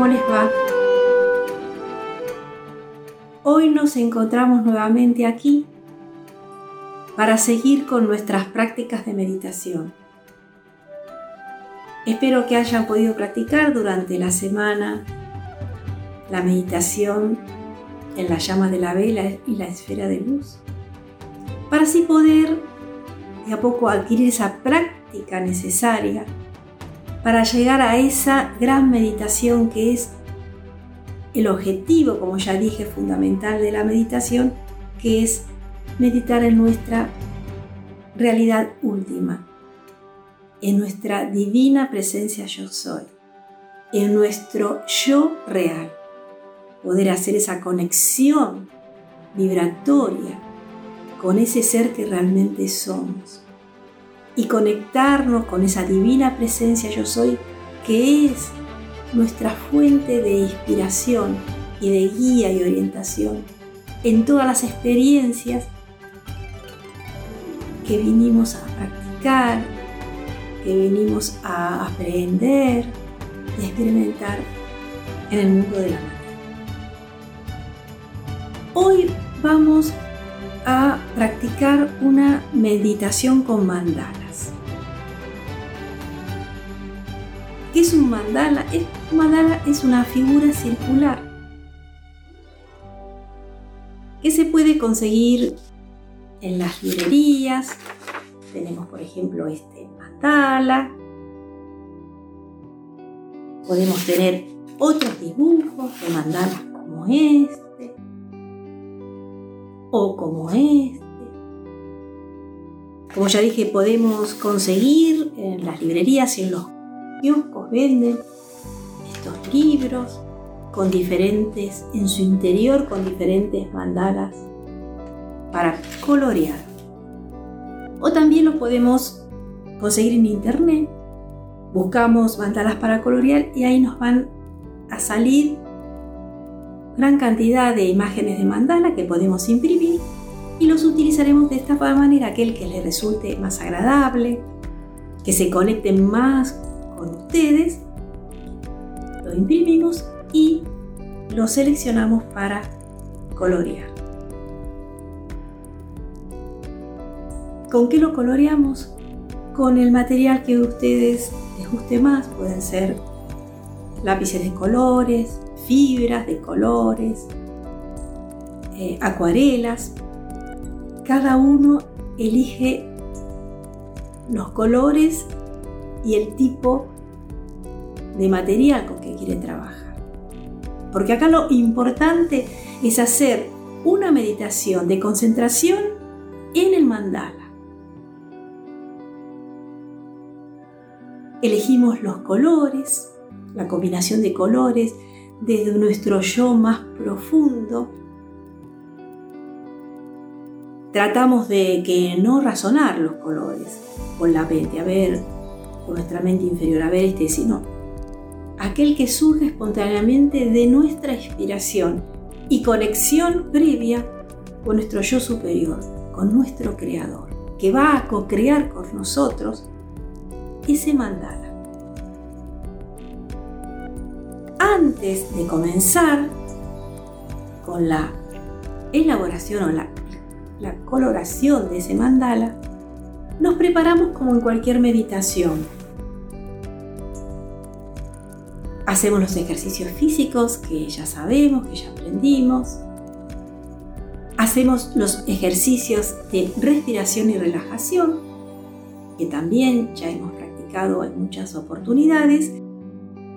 ¿cómo les va? Hoy nos encontramos nuevamente aquí para seguir con nuestras prácticas de meditación. Espero que hayan podido practicar durante la semana la meditación en la llama de la vela y la esfera de luz, para así poder de a poco adquirir esa práctica necesaria para llegar a esa gran meditación que es el objetivo, como ya dije, fundamental de la meditación, que es meditar en nuestra realidad última, en nuestra divina presencia yo soy, en nuestro yo real, poder hacer esa conexión vibratoria con ese ser que realmente somos y conectarnos con esa divina presencia yo soy que es nuestra fuente de inspiración y de guía y orientación en todas las experiencias que vinimos a practicar, que vinimos a aprender y experimentar en el mundo de la mente. Hoy vamos a practicar una meditación con mandalas. ¿Qué es un mandala? Un mandala es una figura circular que se puede conseguir en las librerías. Tenemos, por ejemplo, este mandala. Podemos tener otros dibujos de mandalas como este o como este. Como ya dije, podemos conseguir en las librerías y en los kioscos venden estos libros con diferentes, en su interior con diferentes mandalas para colorear. O también lo podemos conseguir en internet. Buscamos mandalas para colorear y ahí nos van a salir gran cantidad de imágenes de mandala que podemos imprimir y los utilizaremos de esta manera aquel que les resulte más agradable, que se conecte más con ustedes. Lo imprimimos y lo seleccionamos para colorear. ¿Con qué lo coloreamos? Con el material que a ustedes les guste más. Pueden ser lápices de colores, fibras de colores, eh, acuarelas. Cada uno elige los colores y el tipo de material con que quiere trabajar. Porque acá lo importante es hacer una meditación de concentración en el mandala. Elegimos los colores, la combinación de colores desde nuestro yo más profundo. Tratamos de que no razonar los colores con la mente, a ver, con nuestra mente inferior, a ver este, sino aquel que surge espontáneamente de nuestra inspiración y conexión previa con nuestro yo superior, con nuestro creador, que va a co-crear con nosotros ese mandala. Antes de comenzar con la elaboración o la, la coloración de ese mandala, nos preparamos como en cualquier meditación. Hacemos los ejercicios físicos que ya sabemos, que ya aprendimos. Hacemos los ejercicios de respiración y relajación, que también ya hemos en muchas oportunidades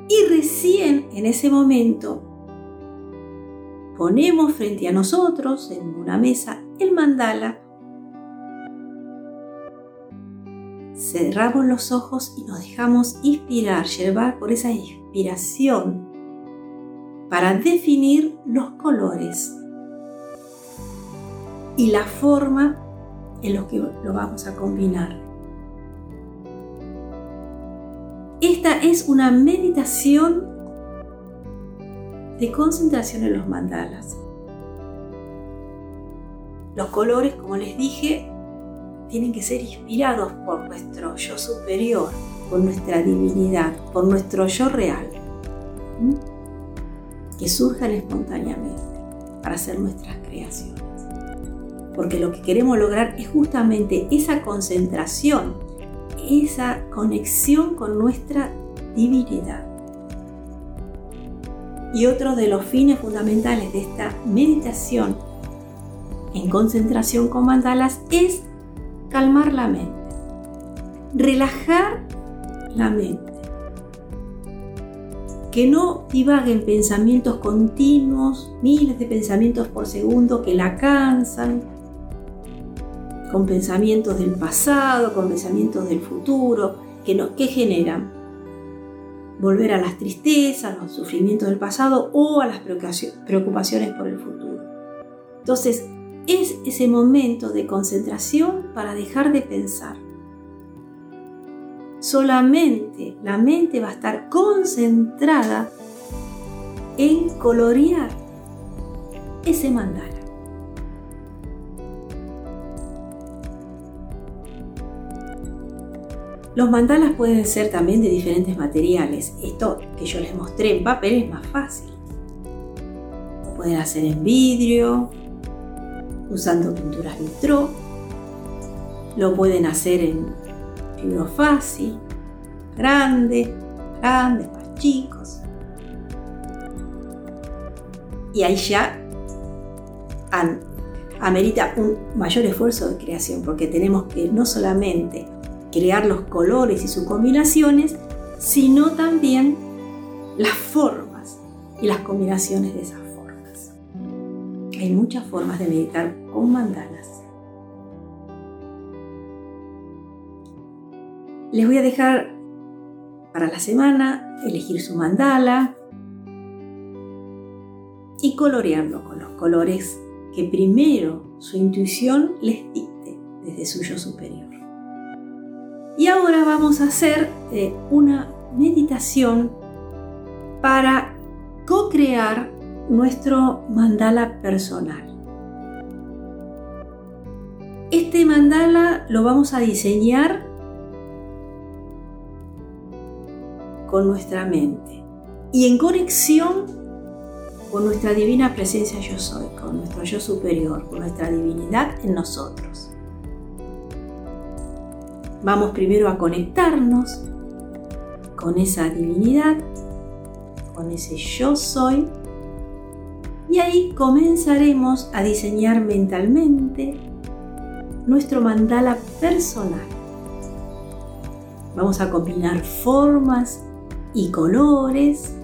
y recién en ese momento ponemos frente a nosotros en una mesa el mandala, cerramos los ojos y nos dejamos inspirar, llevar por esa inspiración para definir los colores y la forma en los que lo vamos a combinar. Esta es una meditación de concentración en los mandalas. Los colores, como les dije, tienen que ser inspirados por nuestro yo superior, por nuestra divinidad, por nuestro yo real. Que surjan espontáneamente para hacer nuestras creaciones. Porque lo que queremos lograr es justamente esa concentración, esa conexión con nuestra divinidad. Y otro de los fines fundamentales de esta meditación en concentración con mandalas es calmar la mente, relajar la mente, que no divaguen pensamientos continuos, miles de pensamientos por segundo que la cansan, con pensamientos del pasado, con pensamientos del futuro, que, no, que generan volver a las tristezas, los sufrimientos del pasado o a las preocupaciones por el futuro. Entonces, es ese momento de concentración para dejar de pensar. Solamente la mente va a estar concentrada en colorear ese mandala. Los mandalas pueden ser también de diferentes materiales. Esto que yo les mostré en papel es más fácil. Lo pueden hacer en vidrio, usando pinturas vitro. Lo pueden hacer en fibro fácil, grande, grandes, más chicos. Y ahí ya amerita un mayor esfuerzo de creación porque tenemos que no solamente crear los colores y sus combinaciones, sino también las formas y las combinaciones de esas. Hay muchas formas de meditar con mandalas. Les voy a dejar para la semana elegir su mandala y colorearlo con los colores que primero su intuición les dicte desde su yo superior. Y ahora vamos a hacer eh, una meditación para co-crear nuestro mandala personal. Este mandala lo vamos a diseñar con nuestra mente y en conexión con nuestra divina presencia yo soy, con nuestro yo superior, con nuestra divinidad en nosotros. Vamos primero a conectarnos con esa divinidad, con ese yo soy, y ahí comenzaremos a diseñar mentalmente nuestro mandala personal. Vamos a combinar formas y colores.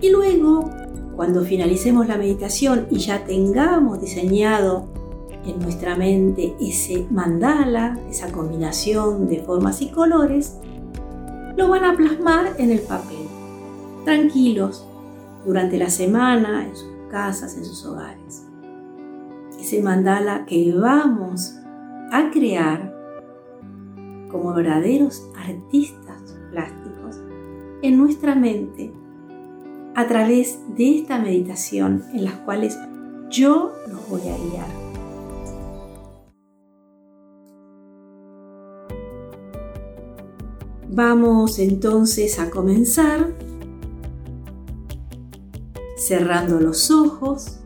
Y luego, cuando finalicemos la meditación y ya tengamos diseñado en nuestra mente ese mandala, esa combinación de formas y colores, lo van a plasmar en el papel, tranquilos, durante la semana, en sus casas, en sus hogares. Ese mandala que vamos a crear como verdaderos artistas plásticos en nuestra mente a través de esta meditación en las cuales yo los voy a guiar. Vamos entonces a comenzar cerrando los ojos.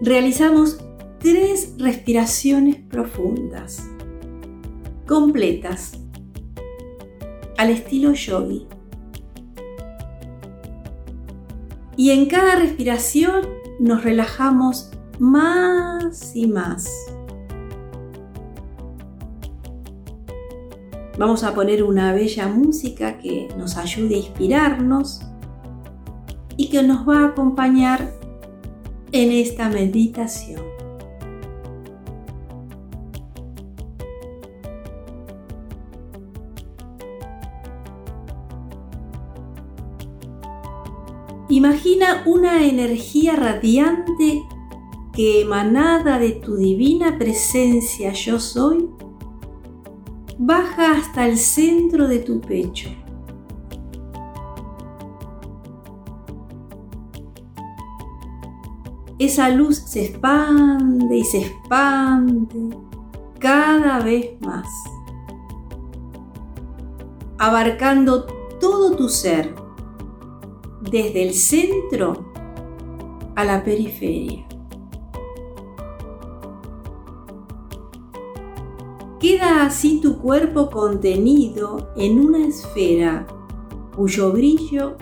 Realizamos tres respiraciones profundas, completas, al estilo yogi. Y en cada respiración nos relajamos más y más. Vamos a poner una bella música que nos ayude a inspirarnos y que nos va a acompañar en esta meditación. Imagina una energía radiante que emanada de tu divina presencia yo soy baja hasta el centro de tu pecho. Esa luz se expande y se expande cada vez más. abarcando todo tu ser, desde el centro a la periferia. Queda así tu cuerpo contenido en una esfera cuyo brillo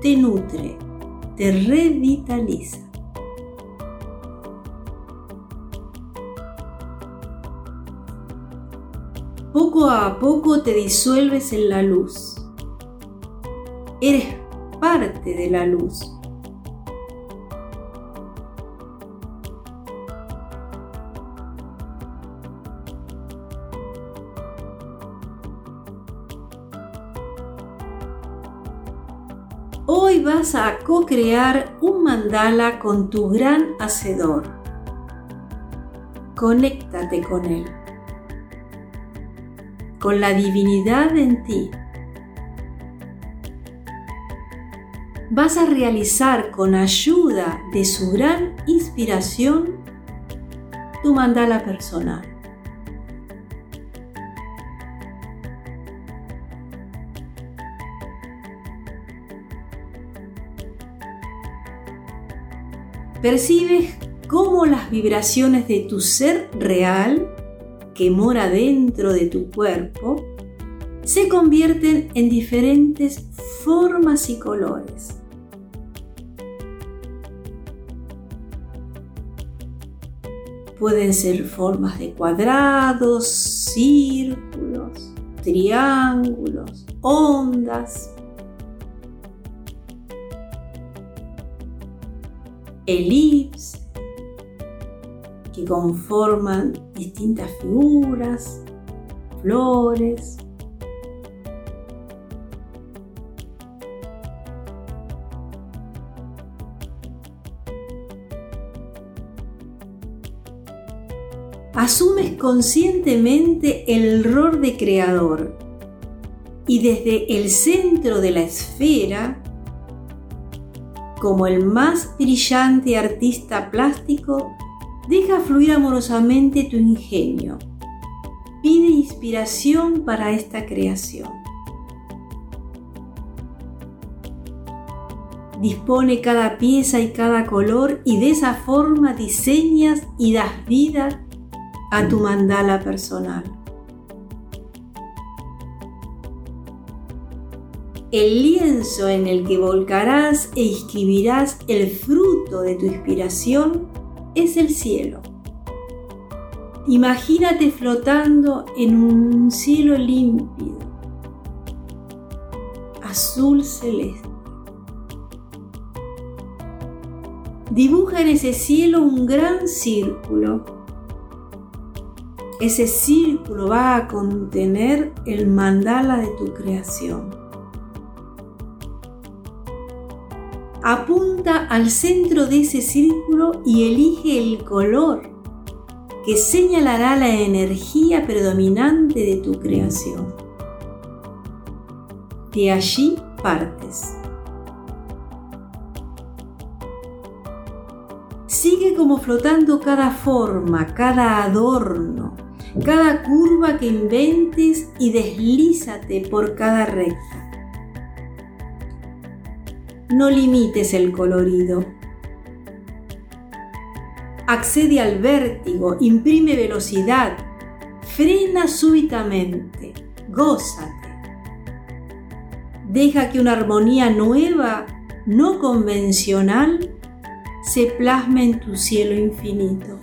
te nutre, te revitaliza. Poco a poco te disuelves en la luz. Eres parte de la luz. Hoy vas a co-crear un mandala con tu gran hacedor. Conéctate con él, con la divinidad en ti. Vas a realizar con ayuda de su gran inspiración tu mandala personal. Percibes cómo las vibraciones de tu ser real, que mora dentro de tu cuerpo, se convierten en diferentes formas y colores. Pueden ser formas de cuadrados, círculos, triángulos, ondas, elips que conforman distintas figuras, flores. Asumes conscientemente el rol de creador y desde el centro de la esfera como el más brillante artista plástico, deja fluir amorosamente tu ingenio. Pide inspiración para esta creación. Dispone cada pieza y cada color y de esa forma diseñas y das vida a tu mandala personal. El lienzo en el que volcarás e escribirás el fruto de tu inspiración es el cielo. Imagínate flotando en un cielo límpido, azul celeste. Dibuja en ese cielo un gran círculo. Ese círculo va a contener el mandala de tu creación. Apunta al centro de ese círculo y elige el color que señalará la energía predominante de tu creación. De allí partes. Sigue como flotando cada forma, cada adorno, cada curva que inventes y deslízate por cada recta. No limites el colorido. Accede al vértigo, imprime velocidad, frena súbitamente, gózate. Deja que una armonía nueva, no convencional, se plasme en tu cielo infinito.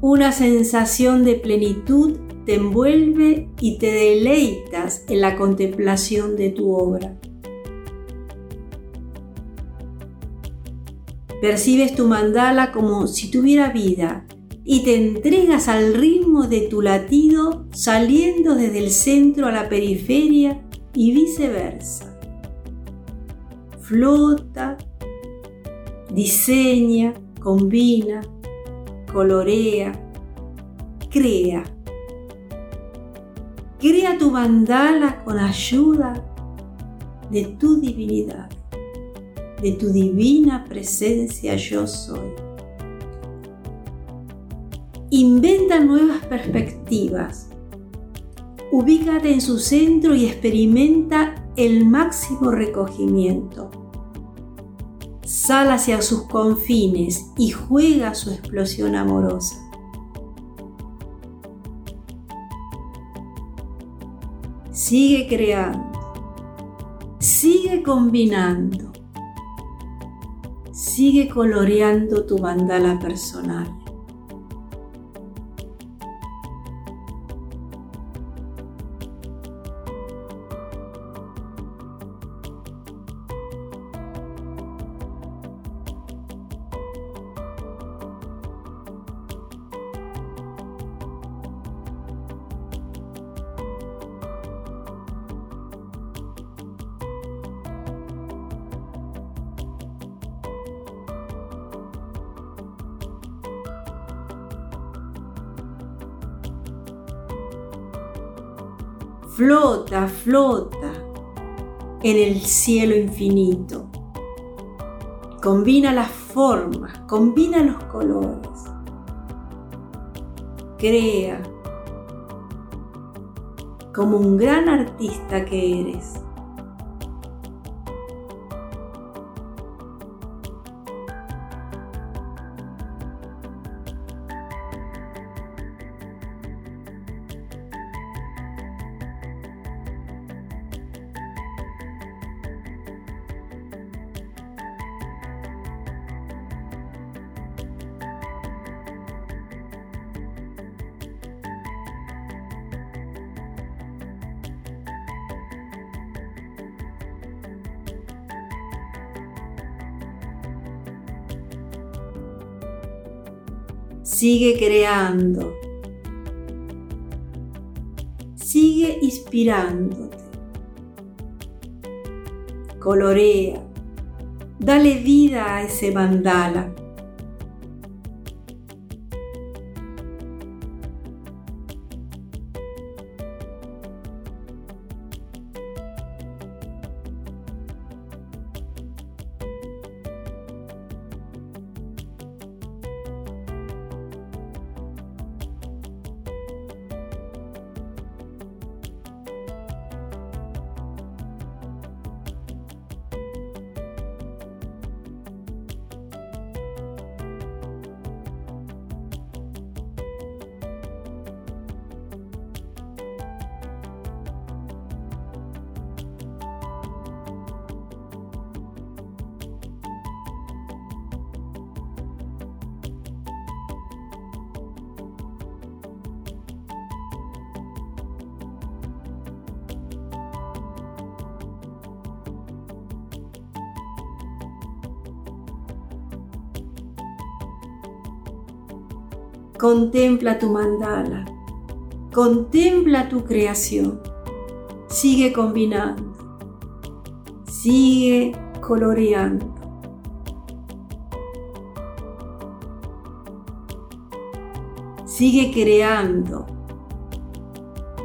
Una sensación de plenitud te envuelve y te deleitas en la contemplación de tu obra. Percibes tu mandala como si tuviera vida y te entregas al ritmo de tu latido saliendo desde el centro a la periferia y viceversa. Flota, diseña, combina, colorea, crea. Crea tu mandala con ayuda de tu divinidad, de tu divina presencia yo soy. Inventa nuevas perspectivas. Ubícate en su centro y experimenta el máximo recogimiento. Sal hacia sus confines y juega su explosión amorosa. Sigue creando. Sigue combinando. Sigue coloreando tu mandala personal. Flota, flota en el cielo infinito. Combina las formas, combina los colores. Crea como un gran artista que eres. Sigue creando. Sigue inspirándote. Colorea. Dale vida a ese mandala. Contempla tu mandala. Contempla tu creación. Sigue combinando. Sigue coloreando. Sigue creando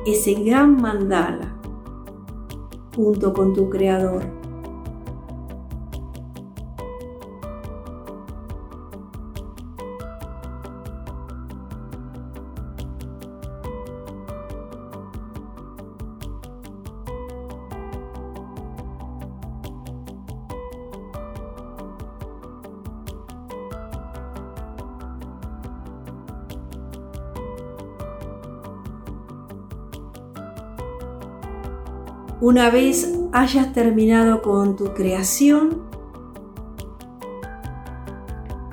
ese gran mandala junto con tu creador. Una vez hayas terminado con tu creación,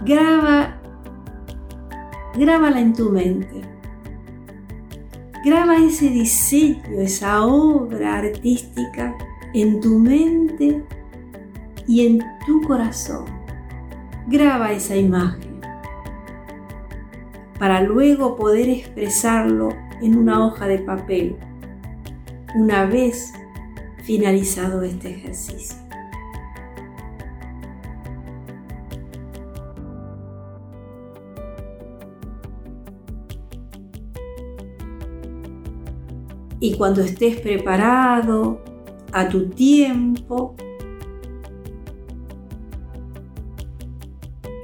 graba, grábala en tu mente. Graba ese diseño, esa obra artística en tu mente y en tu corazón. Graba esa imagen para luego poder expresarlo en una hoja de papel una vez finalizado este ejercicio. Y cuando estés preparado a tu tiempo,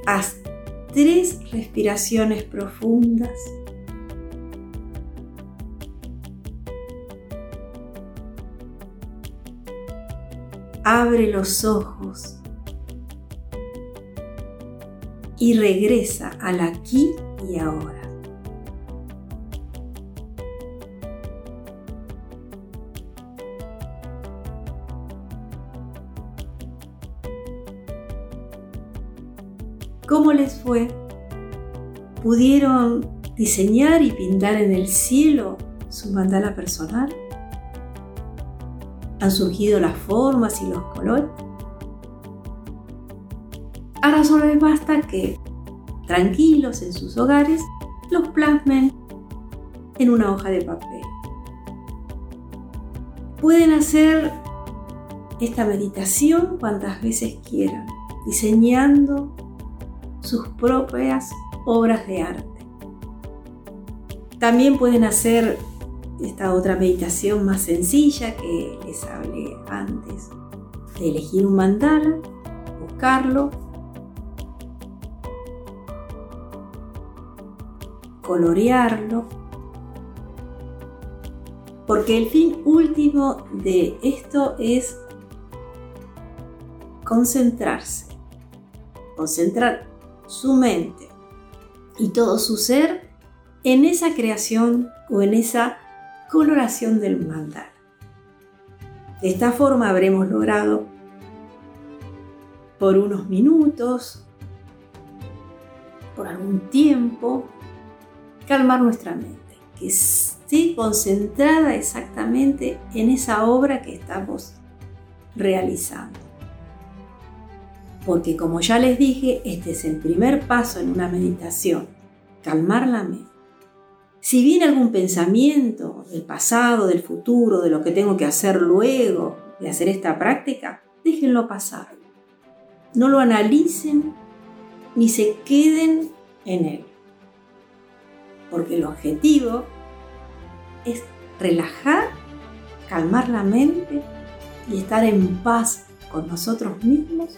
haz tres respiraciones profundas. Abre los ojos y regresa al aquí y ahora. ¿Cómo les fue? ¿Pudieron diseñar y pintar en el cielo su mandala personal? ¿Han surgido las formas y los colores? Ahora solo les basta que, tranquilos en sus hogares, los plasmen en una hoja de papel. Pueden hacer esta meditación cuantas veces quieran, diseñando sus propias obras de arte. También pueden hacer esta otra meditación más sencilla que les hablé antes, de elegir un mandala, buscarlo, colorearlo, porque el fin último de esto es concentrarse, concentrar su mente y todo su ser en esa creación o en esa coloración del mandala. De esta forma habremos logrado por unos minutos, por algún tiempo, calmar nuestra mente, que esté concentrada exactamente en esa obra que estamos realizando porque como ya les dije, este es el primer paso en una meditación, calmar la mente. Si viene algún pensamiento del pasado, del futuro, de lo que tengo que hacer luego de hacer esta práctica, déjenlo pasar. No lo analicen ni se queden en él. Porque el objetivo es relajar, calmar la mente y estar en paz con nosotros mismos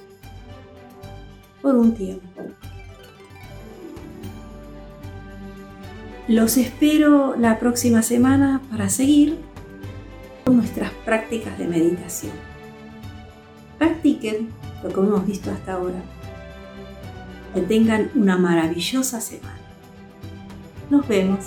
por un tiempo. Los espero la próxima semana para seguir con nuestras prácticas de meditación. Practiquen lo que hemos visto hasta ahora. Que tengan una maravillosa semana. Nos vemos.